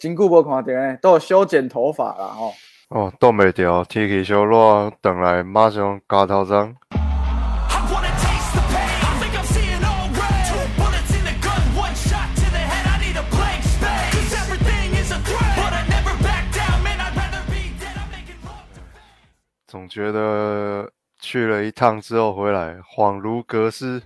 真久无看到呢，都有修剪头发啦吼。哦，挡袂掉，天气小热，等来马上加头章。I wanna taste the pain. I think I'm seeing all red. Two bullets in the gun, one shot to the head. I need a blank space. Cause everything is a threat. But I never back down, man. I'd rather be dead. I'm making love. 总觉得去了一趟之后回来，恍如隔世，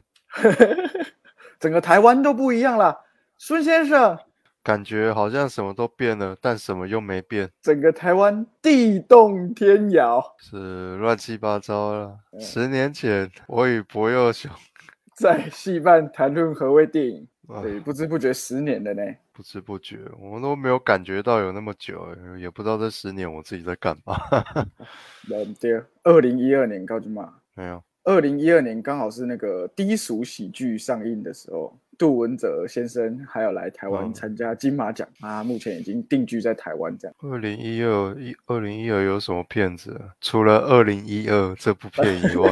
整个台湾都不一样了，孙先生，感觉好像什么都变了，但什么又没变，整个台湾地动天摇，是乱七八糟了。十年前，我与博佑兄，在戏班谈论何谓电影，啊对，不知不觉十年了呢。不知不觉，我们都没有感觉到有那么久，也不知道这十年我自己在干嘛。嗯，对，二零一二年高金嘛，没有，二零一二年刚好是那个低俗喜剧上映的时候，杜文泽先生还有来台湾嗯参加金马奖，啊，目前已经定居在台湾这样。二零一二一二零一二有什么片子啊？除了二零一二这部片以外，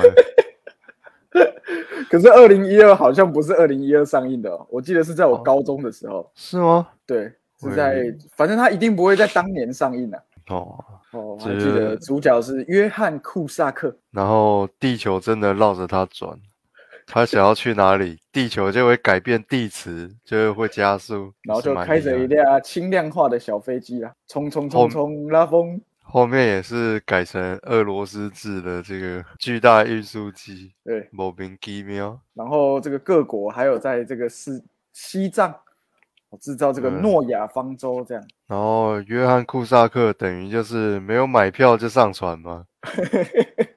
可是二零一二好像不是二零一二上映的、哦，我记得是在我哦。高中的时候，是吗？对，是在，反正他一定不会在当年上映的、哦，哦，我还记得主角是约翰库萨克，然后地球真的绕着他转，他想要去哪里，地球就会改变地磁，就会加速，然后就开着一辆轻量化的小飞机啊，冲冲冲冲拉风，后面也是改成俄罗斯制的这个巨大运输机，对，莫名其妙。然后这个各国还有在这个是西藏哦制造这个嗯诺亚方舟这样。然后约翰库萨克等于就是没有买票就上船嘛。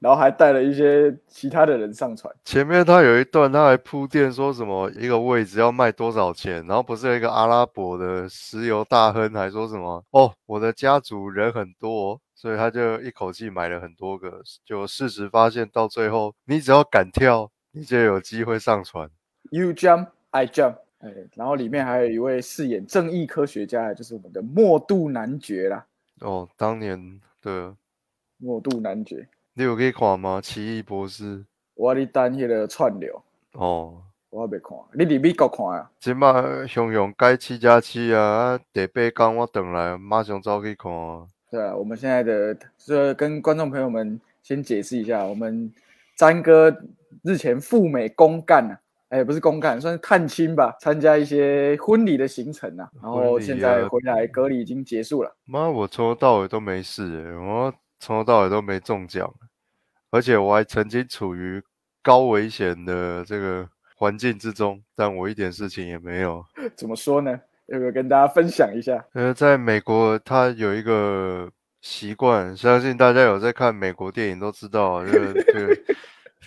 然后还带了一些其他的人上船，前面他有一段他还铺垫说什么一个位置要卖多少钱，然后不是有一个阿拉伯的石油大亨还说什么哦，我的家族人很多哦，所以他就一口气买了很多个。就事实发现到最后，你只要敢跳，你就有机会上船。You jump, I jump。哎，然后里面还有一位饰演正义科学家，就是我们的莫度男爵啦。哦，当年的莫度男爵，你有可以看吗？奇异博士我咧等迄个串流，哦。我还没看，你伫美国看啊？即马雄雄改七加七啊，啊第八天我等来马上走去看啊。对啊，我们现在的这跟观众朋友们先解释一下，我们詹哥日前赴美公干啊，哎，不是公干，算是探亲吧，参加一些婚礼的行程啊，然后现在啊回来隔离已经结束了。妈，我从头到尾都没事欸，我从头到尾都没中奖，而且我还曾经处于高危险的这个环境之中，但我一点事情也没有。怎么说呢？要不要跟大家分享一下？呃，在美国，他有一个习惯，相信大家有在看美国电影都知道，这个这 个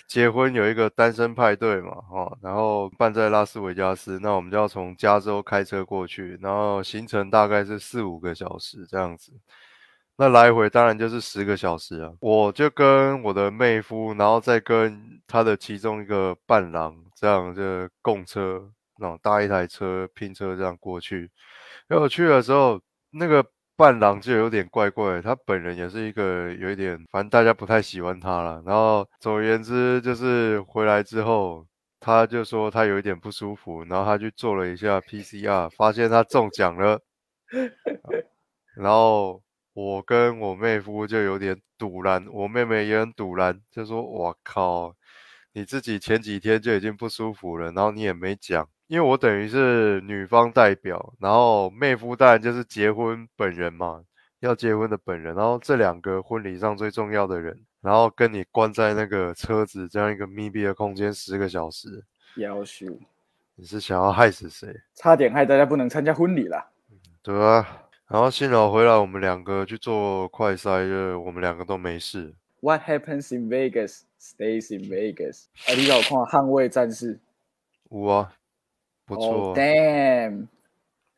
结婚有一个单身派对嘛，哦，然后办在拉斯维加斯，那我们就要从加州开车过去，然后行程大概是四五个小时这样子。那来回当然就是十个小时啊，我就跟我的妹夫，然后再跟他的其中一个伴郎，这样就共车，那种搭一台车拼车这样过去。然后去的时候，那个伴郎就有点怪怪，他本人也是一个有一点，反正大家不太喜欢他了。然后总而言之，就是回来之后，他就说他有一点不舒服，然后他去做了一下 PCR，发现他中奖了。然后我跟我妹夫就有点堵然，我妹妹也很堵然，就说：“我靠，你自己前几天就已经不舒服了，然后你也没讲。”因为我等于是女方代表，然后妹夫当然就是结婚本人嘛，要结婚的本人，然后这两个婚礼上最重要的人，然后跟你关在那个车子这样一个密闭的空间十个小时，要求你是想要害死谁？差点害大家不能参加婚礼了。对啊，然后幸好回来，我们两个去做快筛，就我们两个都没事。What happens in Vegas stays in Vegas。哎，你有看《捍卫战士》？有啊，不错哦、，Damn！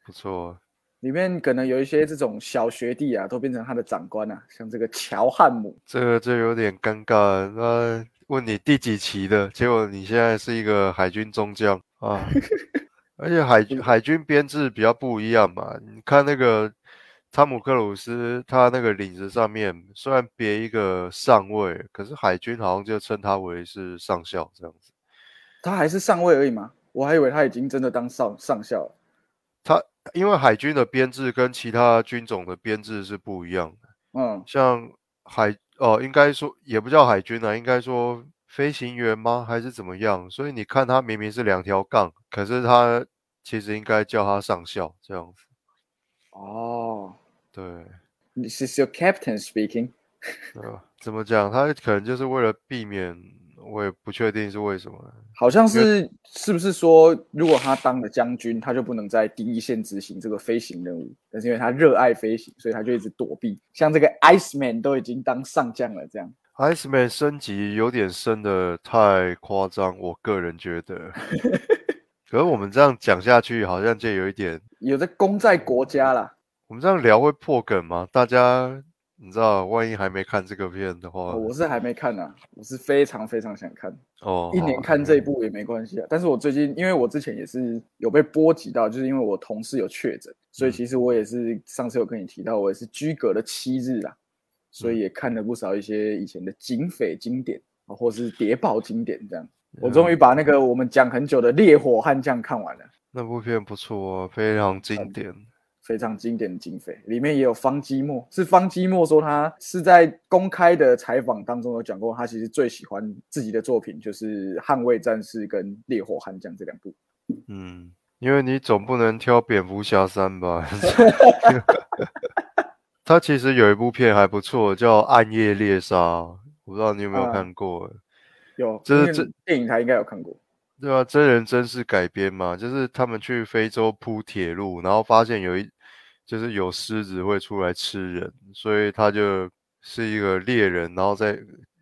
不错。里面可能有一些这种小学弟啊，都变成他的长官啊，像这个乔汉姆。这个就有点尴尬了。那问你第几期的，结果你现在是一个海军中将啊，而且海海军编制比较不一样嘛。你看那个汤姆克鲁斯，他那个领子上面虽然别一个上尉，可是海军好像就称他为是上校这样子。他还是上尉而已吗？我还以为他已经真的当上上校了。他因为海军的编制跟其他军种的编制是不一样的，嗯，像海哦，应该说也不叫海军啊，应该说飞行员吗？还是怎么样？所以你看他明明是两条杠，可是他其实应该叫他上校这样子。哦对，，This is your captain speaking。呃，怎么讲？他可能就是为了避免，我也不确定是为什么。好像是是不是说，如果他当了将军，他就不能在第一线执行这个飞行任务？但是因为他热爱飞行，所以他就一直躲避。像这个 Iceman 都已经当上将了，这样 Iceman 升级有点升的太夸张，我个人觉得。可是我们这样讲下去，好像就有一点，有在功在国家啦。我们这样聊会破梗吗？大家你知道，万一还没看这个片的话，哦我是还没看呢、我是非常非常想看，哦，一年看这一部也没关系啊。但是我最近，因为我之前也是有被波及到，就是因为我同事有确诊，所以其实我也是上次有跟你提到，我也是居隔了七日啊，所以也看了不少一些以前的警匪经典啊，或是谍报经典这样。我终于把那个我们讲很久的《烈火悍将》看完了。那部片不错啊，非常经典。非常经典的警匪，里面也有方基莫，是方基莫说他是在公开的采访当中有讲过，他其实最喜欢自己的作品就是《捍卫战士》跟《烈火悍将》这两部。嗯，因为你总不能挑蝙蝠侠三吧？他其实有一部片还不错，叫《暗夜猎杀》，我不知道你有没有啊看过。有，因为这是这电影他应该有看过。对啊，真人真事改编嘛，就是他们去非洲铺铁路，然后发现有一就是有狮子会出来吃人，所以他就是一个猎人，然后在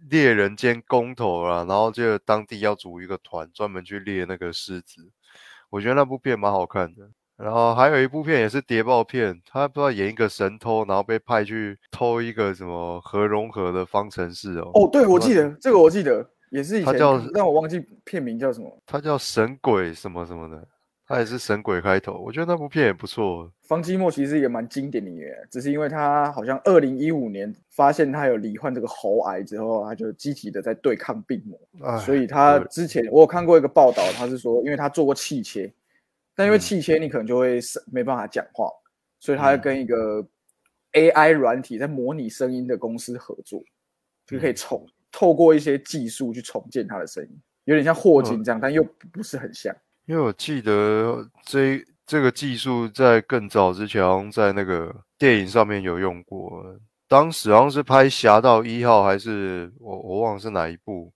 猎人兼工头啦，然后就当地要组一个团，专门去猎那个狮子。我觉得那部片蛮好看的。然后还有一部片也是谍报片，他不知道演一个神偷，然后被派去偷一个什么核融合的方程式哦。哦，对，我记得这个，我记得也是以前他叫，但我忘记片名叫什么。他叫神鬼什么什么的，他也是神鬼开头。我觉得那部片也不错。方季莫其实也蛮经典的演员，只是因为他好像二零一五年发现他有罹患这个喉癌之后，他就积极的在对抗病魔。哎，所以他之前我有看过一个报道，他是说，因为他做过气切，但因为嗯气切你可能就会是没办法讲话，所以他嗯跟一个 AI 软体在模拟声音的公司合作，就可以嗯重透过一些技术去重建他的声音，有点像霍金这样，但又不是很像。因为我记得这这个技术在更早之前，好像在那个电影上面有用过。当时好像是拍《侠盗一号》，还是我我忘了是哪一部。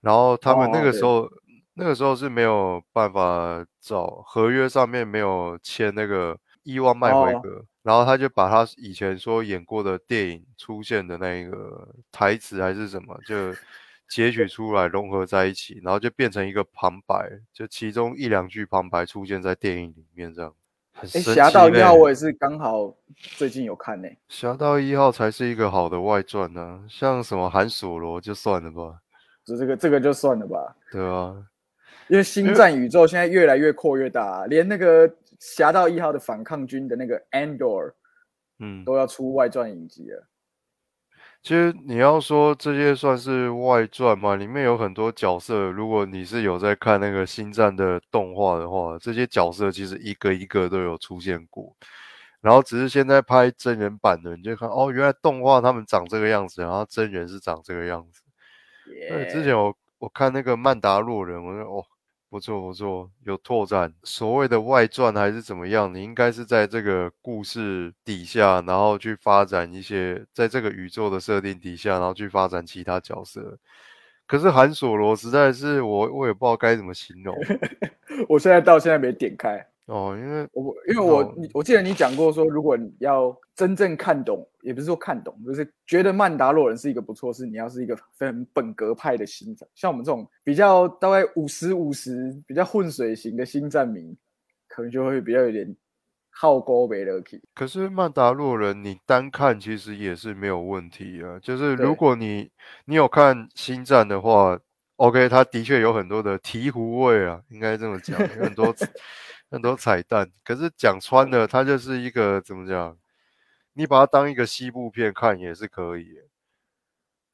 然后他们那个时候，那个时候是没有办法找合约上面没有签那个伊万麦回哦格，然后他就把他以前说演过的电影出现的那个台词还是什么，就截取出来融合在一起，然后就变成一个旁白，就其中一两句旁白出现在电影里面，这样。很哎，神侠盗一号我也是刚好最近有看呢、侠盗一号才是一个好的外传呢、像什么韩索罗就算了吧，就这个这个就算了吧，对啊，因为星战宇宙现在越来越扩越大、啊，连那个侠盗一号的反抗军的那个 Andor 嗯，都要出外传影集了。其实你要说这些算是外传嘛，里面有很多角色，如果你是有在看那个星战的动画的话，这些角色其实一个一个都有出现过，然后只是现在拍真人版的，你就看哦，原来动画他们长这个样子，然后真人是长这个样子。对，之前我我看那个曼达洛人，我说哦，不错不错，有拓展。所谓的外传还是怎么样，你应该是在这个故事底下，然后去发展一些，在这个宇宙的设定底下，然后去发展其他角色。可是韩索罗实在是我我也不知道该怎么形容 我现在到现在没点开，哦，因为我因为我哦你我记得你讲过说，如果你要真正看懂，也不是说看懂，就是觉得曼达洛人是一个不错，是你要是一个非常本格派的星战，像我们这种比较大概五十五十比较混水型的星战迷，可能就会比较有点好勾没了去。可是曼达洛人，你单看其实也是没有问题啊。就是如果你你有看星战的话，OK，他的确有很多的醍醐味啊，应该这么讲，有很多很多彩蛋。可是讲穿了，它就是一个怎么讲？你把它当一个西部片看也是可以。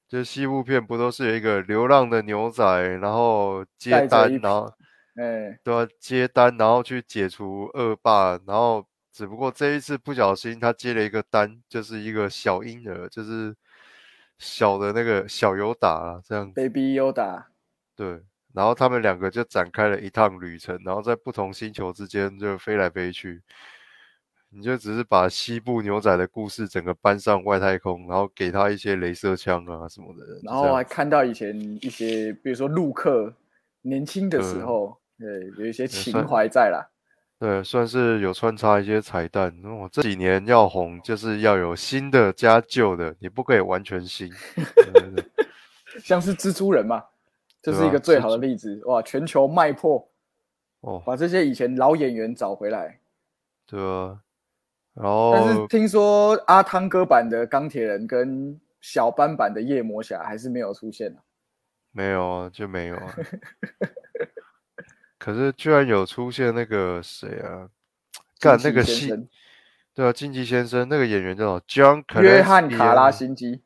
就西部片不都是有一个流浪的牛仔，然后接单，然后哎，对啊，接单，然后去解除恶霸，然后只不过这一次不小心他接了一个单，就是一个小婴儿，就是小的那个小尤达啦，这样子 Baby Yoda，对。然后他们两个就展开了一趟旅程，然后在不同星球之间就飞来飞去。你就只是把西部牛仔的故事整个搬上外太空，然后给他一些镭射枪啊什么的，然后还看到以前一些，比如说陆克年轻的时嗯候，对，有一些情算怀在啦。对，算是有穿插一些彩蛋。哦，这几年要红，就是要有新的加旧的，你不可以完全新。对对对 像是蜘蛛人嘛，这是一个最好的例子。哇，全球卖破，哦，把这些以前老演员找回来。对啊。然后但是后听说阿汤哥版的钢铁人跟小班版的夜魔侠还是没有出现啊没有啊，就没有啊。可是居然有出现那个谁啊？干那个戏对啊，竞技先生那个演员叫什么 John 约翰卡拉啊辛基，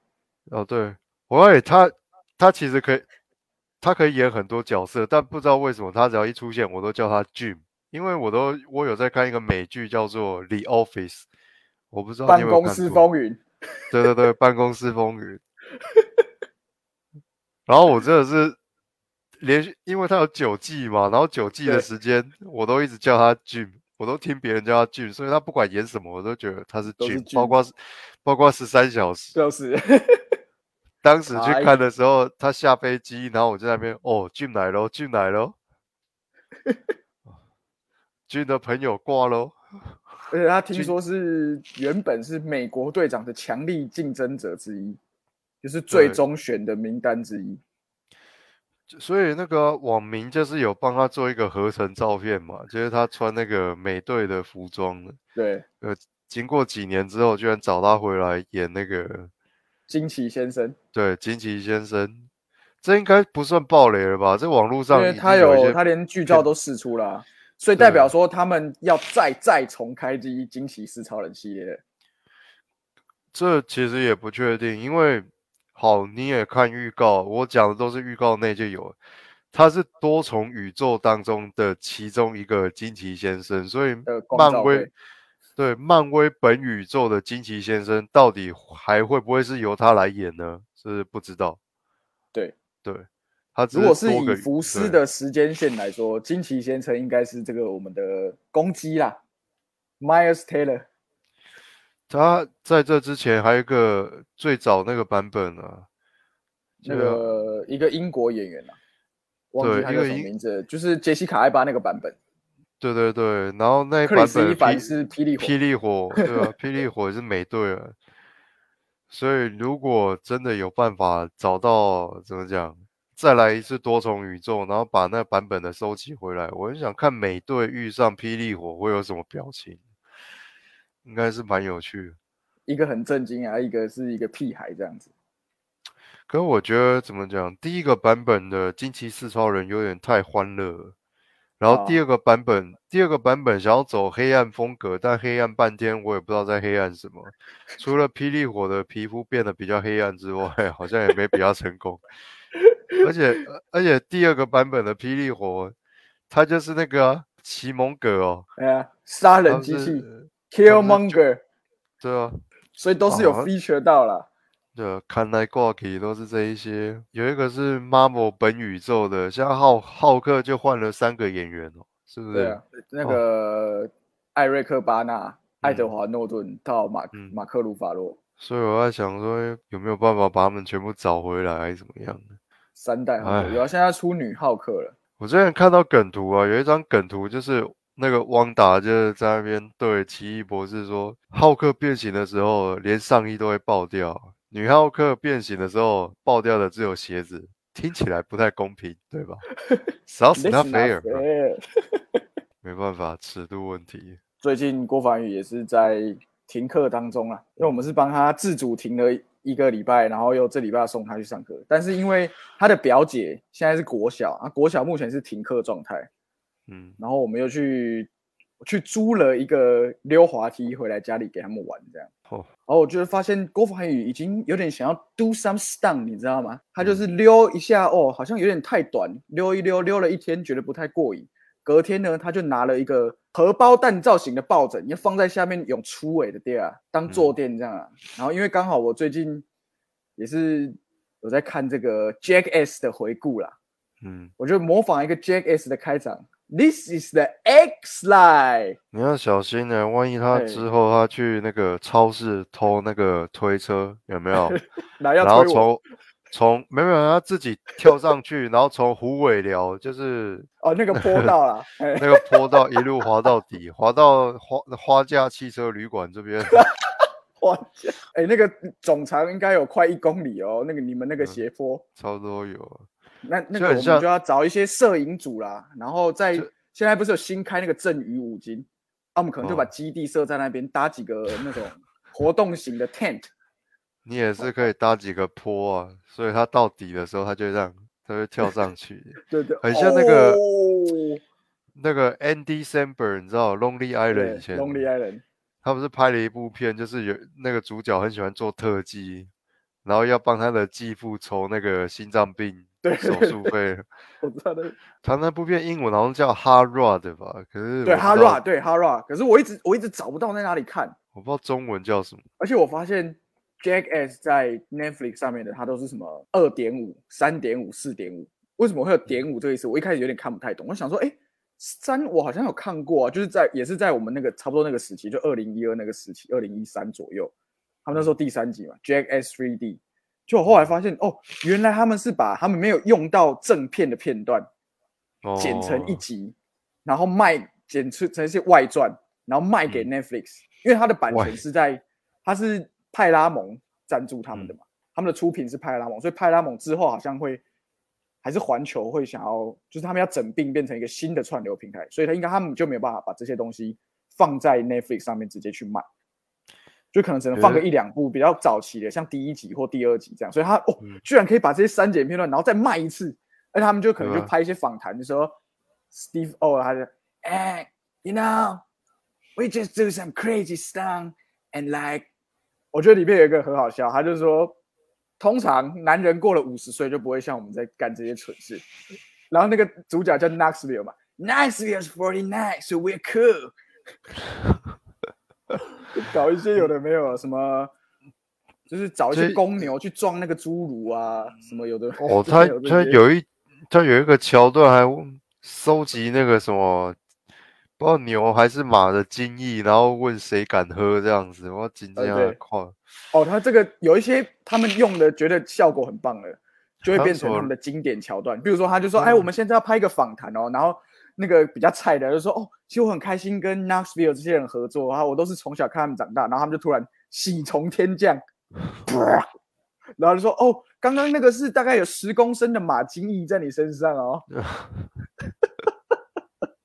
哦，对，我以为他他其实可以，他可以演很多角色，但不知道为什么他只要一出现，我都叫他 Jim，因为我都我有在看一个美剧叫做《The Office》，我不知道你办公室。风云，对对对，办公室风云。然后我真的是连续，因为他有九季嘛，然后九季的时间我都一直叫他 Jim，我都听别人叫他 Jim，所以他不管演什么，我都觉得他是 Jim，包括包括十三小时。就是当时去哎看的时候，他下飞机，然后我就在那边哦，进来喽，进来喽，俊的朋友挂喽，而且他听军说是原本是美国队长的强力竞争者之一，就是最对。终选的名单之一。所以那个网民就是有帮他做一个合成照片嘛，就是他穿那个美队的服装的，对，呃，经过几年之后，居然找他回来演那个惊奇先生，对金奇先生，这应该不算暴雷了吧？这网络上已经为他有他连剧照都试出了啊，所以代表说他们要再再重开机惊奇四超人系列了。这其实也不确定，因为好，你也看预告，我讲的都是预告内就有，他是多重宇宙当中的其中一个惊奇先生，所以漫威会对漫威本宇宙的惊奇先生到底还会不会是由他来演呢？是不知道。对对，他如果是以福斯的时间线来说，惊奇先生应该是这个我们的公鸡啦，Miles Taylor。他在这之前还有一个最早那个版本啊，那个个一个英国演员啊，忘记他叫什么名字，就是杰西卡艾巴那个版本。对对对，然后那一版本霹是霹雳火霹雳火，对吧、霹雳火是美队啊，所以如果真的有办法找到怎么讲，再来一次多重宇宙，然后把那版本的收集回来，我很想看美队遇上霹雳火会有什么表情，应该是蛮有趣的。一个很震惊啊，一个是一个屁孩这样子。可是我觉得怎么讲，第一个版本的惊奇四超人有点太欢乐了，然后第哦二个版本，第二个版本想要走黑暗风格，但黑暗半天，我也不知道在黑暗什么。除了霹雳火的皮肤变得比较黑暗之外，好像也没比较成功。而且而且第二个版本的霹雳火，它就是那个啊奇蒙格哦，哎呀，杀人机器 Killmonger，对啊，所以都是有哦 feature 到了。对啊，看来挂题都是这一些。有一个是 Marvel 本宇宙的，像浩浩克就换了三个演员哦，是不是？对啊，那个艾瑞克巴纳、爱德华诺顿到马嗯马克鲁法洛所以我在想说，有没有办法把他们全部找回来，还是怎么样的？三代浩克，哎有啊，现在出女浩克了。我之前看到梗图啊，有一张梗图就是那个汪达就是在那边对奇异博士说，浩克变形的时候连上衣都会爆掉，女浩克变形的时候爆掉的只有鞋子，听起来不太公平，对吧？Sounds This not not fair，fair 没办法，尺度问题。最近郭凡宇也是在停课当中啊，因为我们是帮他自主停了一个礼拜，然后又这礼拜送他去上课。但是因为他的表姐现在是国小啊，国小目前是停课状态，嗯，然后我们又去去租了一个溜滑梯回来家里给他们玩，这样。哦，然后我就发现郭凡宇已经有点想要 do some stunt，你知道吗？他就是溜一下，哦，好像有点太短，溜一溜，溜了一天觉得不太过瘾，隔天呢，他就拿了一个荷包蛋造型的抱枕，要放在下面有粗尾的地啊，当坐垫这样啊。然后因为刚好我最近也是有在看这个 Jack S 的回顾啦，嗯，我就模仿一个 Jack S 的开场，This is the X line。你要小心呢，万一他之后他去那个超市偷那个推车，有没有？然后从从没有没有他自己跳上去，然后从虎尾寮就是哦，那个 坡道啦，哎那个坡道一路滑到底，滑到花花架汽车旅馆这边。花架，哎，那个总长应该有快一公里哦，那个你们那个嗯斜坡。差不多有，那那个我们就要找一些摄影组啦，然后在现在不是有新开那个振宇五金，啊，我们可能就把哦。基地设在那边，搭几个那种活动型的 tent，你也是可以搭几个坡啊，所以他到底的时候，他就这样他会跳上去，对对，很像那个哦。那个 Andy Samberg，你知道 Lonely Island 以前 Lonely Island，他不是拍了一部片，就是有那个主角很喜欢做特技，然后要帮他的继父筹那个心脏病对手术费。我知道的，他那部片英文好像叫 Hard Rod 吧，可是对 Hara，对 Hara，可是我一直我一直找不到在哪里看，我不知道中文叫什么。而且我发现 Jack S 在 Netflix 上面的，它都是什么二点五、三点五、四点五，为什么会有点五这个意思？我一开始有点看不太懂。我想说，哎，三我好像有看过啊，就是在也是在我们那个差不多那个时期，就二零一二那个时期，二零一三左右，他们那时候第三集嘛，Jack S 3D。就我后来发现，哦，原来他们是把他们没有用到正片的片段剪成一哦集，然后卖剪出成一些外传，然后卖给嗯。Netflix，、因为它的版外权是在它是派拉蒙赞助他们嗯的嘛，他们的出品是派拉蒙，所以派拉蒙之后好像会还是环球会想要，就是他们要整并变成一个新的串流平台，所以他应该他们就没有办法把这些东西放在 Netflix 上面直接去卖。就可能只能放个一两部比较早期的，像第一集或第二集这样，所以他哦，嗯。居然可以把这些删减片段，然后再卖一次，而他们就可能就拍一些访谈，就说 Steve O 他就哎，you know，we just do some crazy stuff and like，我觉得里面有一个很好笑，他就说，通常男人过了五十岁就不会像我们在干这些蠢事，然后那个主角叫 Knoxville 嘛，Knoxville is forty nine，so we're cool。就 搞一些有的没有的什么，就是找一些公牛去撞那个侏儒啊，什么有的哦，就是他他有一他有一个桥段还收集那个什么，不知道牛还是马的精液，然后问谁敢喝这样子，我紧张呃对看。哦，他这个有一些他们用的觉得效果很棒的，就会变成他们的经典桥段。比如说，他就说：“哎，我们现在要拍一个访谈哦。”然后那个比较菜的就说：“哦，其实我很开心跟 Knoxville 这些人合作啊，我都是从小看他们长大。”然后他们就突然喜从天降，然后就说：“哦，刚刚那个是大概有十公升的马金翼在你身上哦。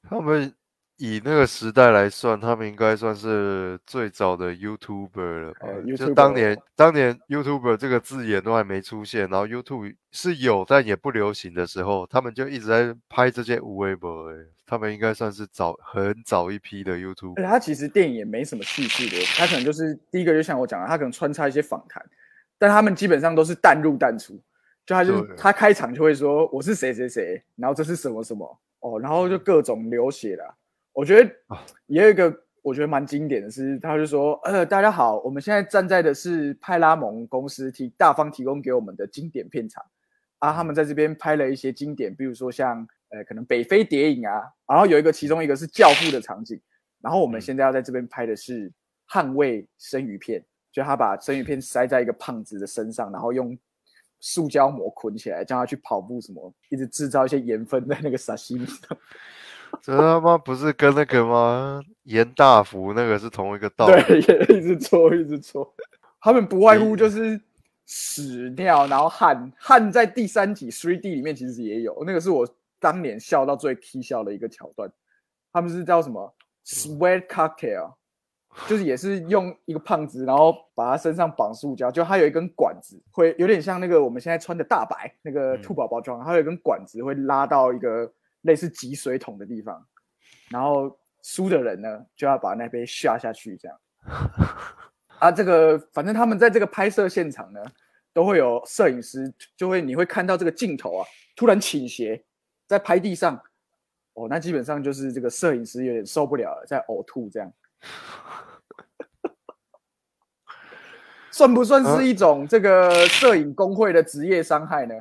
他们以那个时代来算，他们应该算是最早的 YouTuber 了吧？呃就当年当年 YouTuber 这个字眼都还没出现，然后 YouTube 是有但也不流行的时候，他们就一直在拍这些无微博。哎，他们应该算是早很早一批的 YouTuber。他其实电影也没什么叙事的，他可能就是第一个就像我讲的，他可能穿插一些访谈，但他们基本上都是淡入淡出，就他就是他开场就会说我是谁谁谁，然后这是什么什么哦，然后就各种流血啦。我觉得啊也有一个我觉得蛮经典的是，他就说呃大家好，我们现在站在的是派拉蒙公司提大方提供给我们的经典片场啊，他们在这边拍了一些经典，比如说像呃可能北非谍影啊，然后有一个其中一个是教父的场景。然后我们嗯现在要在这边拍的是捍卫生鱼片，就他把生鱼片塞在一个胖子的身上，然后用塑胶膜捆起来，叫他去跑步什么，一直制造一些盐分在那个沙西米上。这他妈不是跟那个吗？严大福那个是同一个道理。对，也一直搓，一直搓。他们不外乎就是屎尿，然后汗，汗在第三集 Three D 里面其实也有，那个是我当年笑到最 K 笑的一个桥段。他们是叫什么 sweat cocktail，就是也是用一个胖子，然后把他身上绑塑胶，就他有一根管子，会有点像那个我们现在穿的大白那个嗯兔宝宝装，它有一根管子会拉到一个类似集水桶的地方，然后输的人呢就要把那杯下下去，这样。啊，这个反正他们在这个拍摄现场呢，都会有摄影师，就会你会看到这个镜头啊，突然倾斜在拍地上，哦，那基本上就是这个摄影师有点受不了了，在呕吐这样。算不算是一种这个摄影工会的职业伤害呢？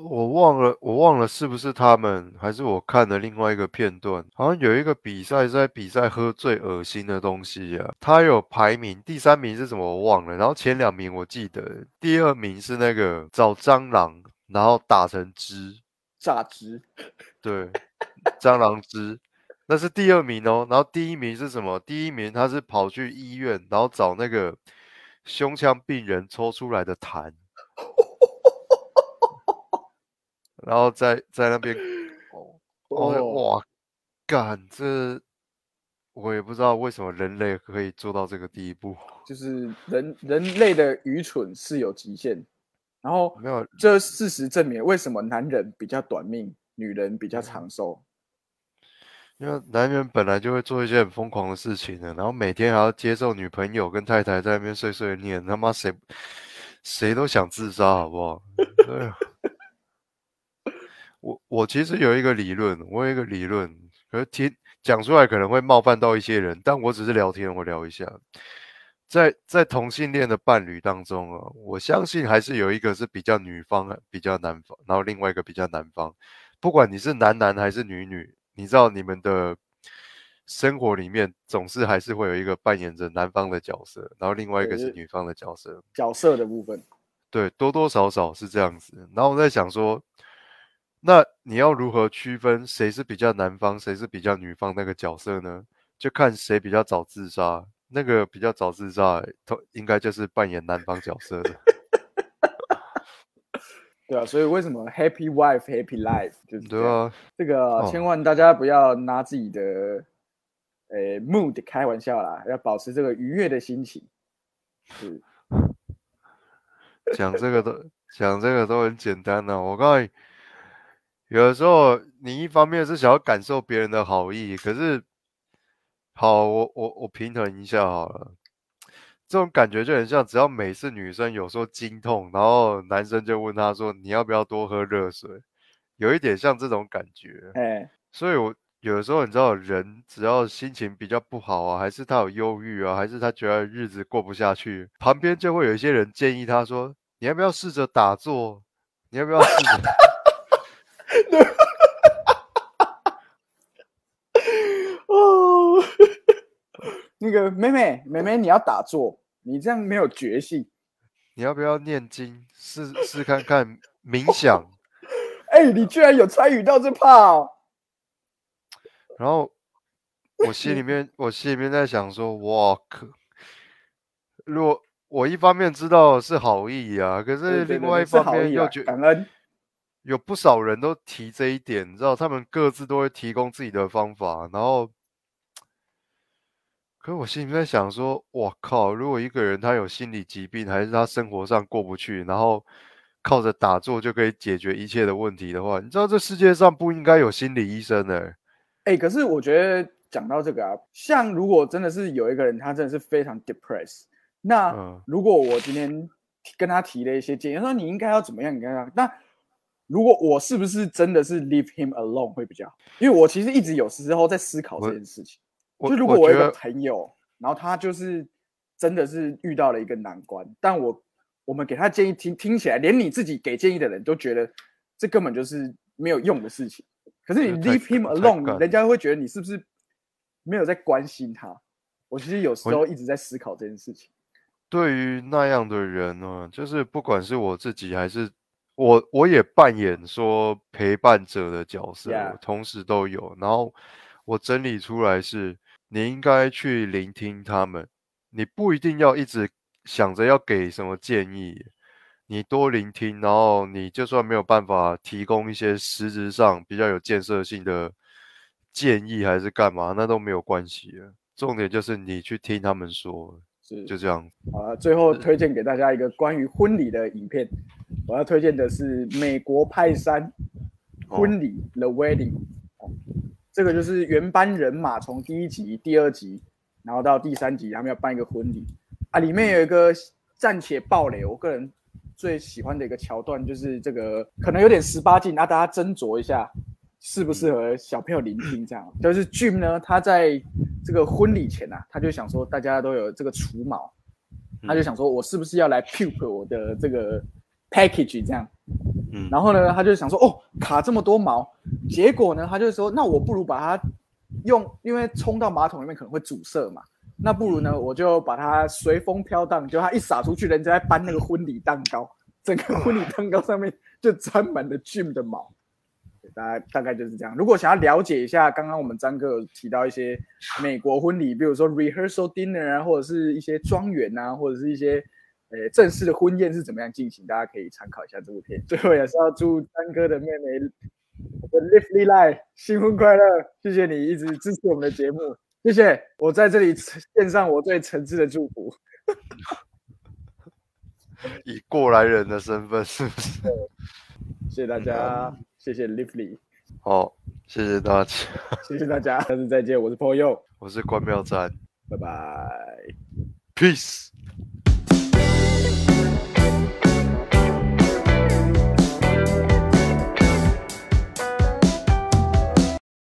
我忘了，我忘了是不是他们，还是我看的另外一个片段，好像有一个比赛是在比赛喝最恶心的东西啊，他有排名，第三名是什么我忘了，然后前两名我记得，第二名是那个找蟑螂，然后打成汁，榨汁，对，蟑螂汁，那是第二名哦，然后第一名是什么？第一名他是跑去医院，然后找那个胸腔病人抽出来的痰。然后在在那边，哦，哇，干这，我也不知道为什么人类可以做到这个地步。就是人人类的愚蠢是有极限，然后没有，这事实证明为什么男人比较短命，女人比较长寿。因为男人本来就会做一些很疯狂的事情的，然后每天还要接受女朋友跟太太在那边碎碎念，他妈谁谁都想自杀，好不好？对啊。我我其实有一个理论，我有一个理论，可是听讲出来可能会冒犯到一些人，但我只是聊天，我聊一下。在在同性恋的伴侣当中啊，我相信还是有一个是比较女方，比较男方，然后另外一个比较男方。不管你是男男还是女女，你知道你们的生活里面总是还是会有一个扮演着男方的角色，然后另外一个是女方的角色。角色的部分，对，多多少少是这样子。然后我在想说，那你要如何区分谁是比较男方，谁是比较女方那个角色呢？就看谁比较早自杀。那个比较早自杀，他应该就是扮演男方角色的。对啊，所以为什么 Happy Wife Happy Life 就是对啊，这个哦千万大家不要拿自己的诶 mood 开玩笑啦，要保持这个愉悦的心情。是，讲这个都讲这个都很简单的、我告诉你，有的时候你一方面是想要感受别人的好意，可是好，我我我平衡一下好了。这种感觉就很像，只要每次女生有时候经痛，然后男生就问她说：“你要不要多喝热水？”有一点像这种感觉。哎，所以我有的时候你知道，人只要心情比较不好啊，还是他有忧郁啊，还是他觉得日子过不下去，旁边就会有一些人建议他说：“你要不要试着打坐？你要不要试着？”哦，那个妹妹妹妹，你要打坐，你这样没有决心。你要不要念经？试试看看冥想。哎，你居然有参与到这趴哦！然后我心里面，我心里面在想说，我靠！如果我一方面知道是好意啊，可是另外一方面又觉感恩。有不少人都提这一点，你知道，他们各自都会提供自己的方法，然后，可是我心里面在想说，我靠！如果一个人他有心理疾病，还是他生活上过不去，然后靠着打坐就可以解决一切的问题的话，你知道这世界上不应该有心理医生的、哎、可是我觉得讲到这个啊，像如果真的是有一个人，他真的是非常 depressed，那嗯如果我今天跟他提了一些建议，说你应该要怎么样，你应该要那如果我是不是真的是 leave him alone 会比较好？因为我其实一直有时候在思考这件事情。就如果我有个朋友，然后他就是真的是遇到了一个难关，但我我们给他建议听听起来，连你自己给建议的人都觉得这根本就是没有用的事情。可是你 leave him alone，干人家会觉得你是不是没有在关心他？我其实有时候一直在思考这件事情。对于那样的人呢，就是不管是我自己还是我，我也扮演说陪伴者的角色 Yeah 我同时都有。然后我整理出来是，你应该去聆听他们，你不一定要一直想着要给什么建议，你多聆听，然后你就算没有办法提供一些实质上比较有建设性的建议，还是干嘛，那都没有关系的。重点就是你去听他们说，是就这样。好了，最后 推荐给大家一个关于婚礼的影片。我要推荐的是美国派三婚礼、The Wedding。哦，这个就是原班人马从第一集、第二集，然后到第三集，他们要办一个婚礼啊。里面有一个暂且爆雷，我个人最喜欢的一个桥段就是这个可能有点十八禁，啊，大家斟酌一下。适不适合小朋友聆听？这样就是 Jim 呢，他在这个婚礼前啊，他就想说大家都有这个除毛，他就想说我是不是要来 puke 我的这个 package 这样。嗯，然后呢，他就想说，哦，卡这么多毛，结果呢，他就说，那我不如把它用，因为冲到马桶里面可能会阻塞嘛，那不如呢，我就把它随风飘荡，就它一撒出去，人家在搬那个婚礼蛋糕，整个婚礼蛋糕上面就沾满了 Jim 的毛。对大概大概就是这样。如果想要了解一下，刚刚我们张哥有提到一些美国婚礼，比如说 rehearsal dinner 啊，或者是一些庄园啊，或者是一些呃正式的婚宴是怎么样进行，大家可以参考一下这部片。最后也是要祝丹哥的妹妹我的 Lively Life 新婚快乐，谢谢你一直支持我们的节目，谢谢。我在这里献上我最诚挚的祝福。以过来人的身份，是不是？谢谢大家，谢谢 Lively，好，谢谢大家，谢谢大家，下次再见，我是 Paul Yo，我是关妙赞拜拜。，peace。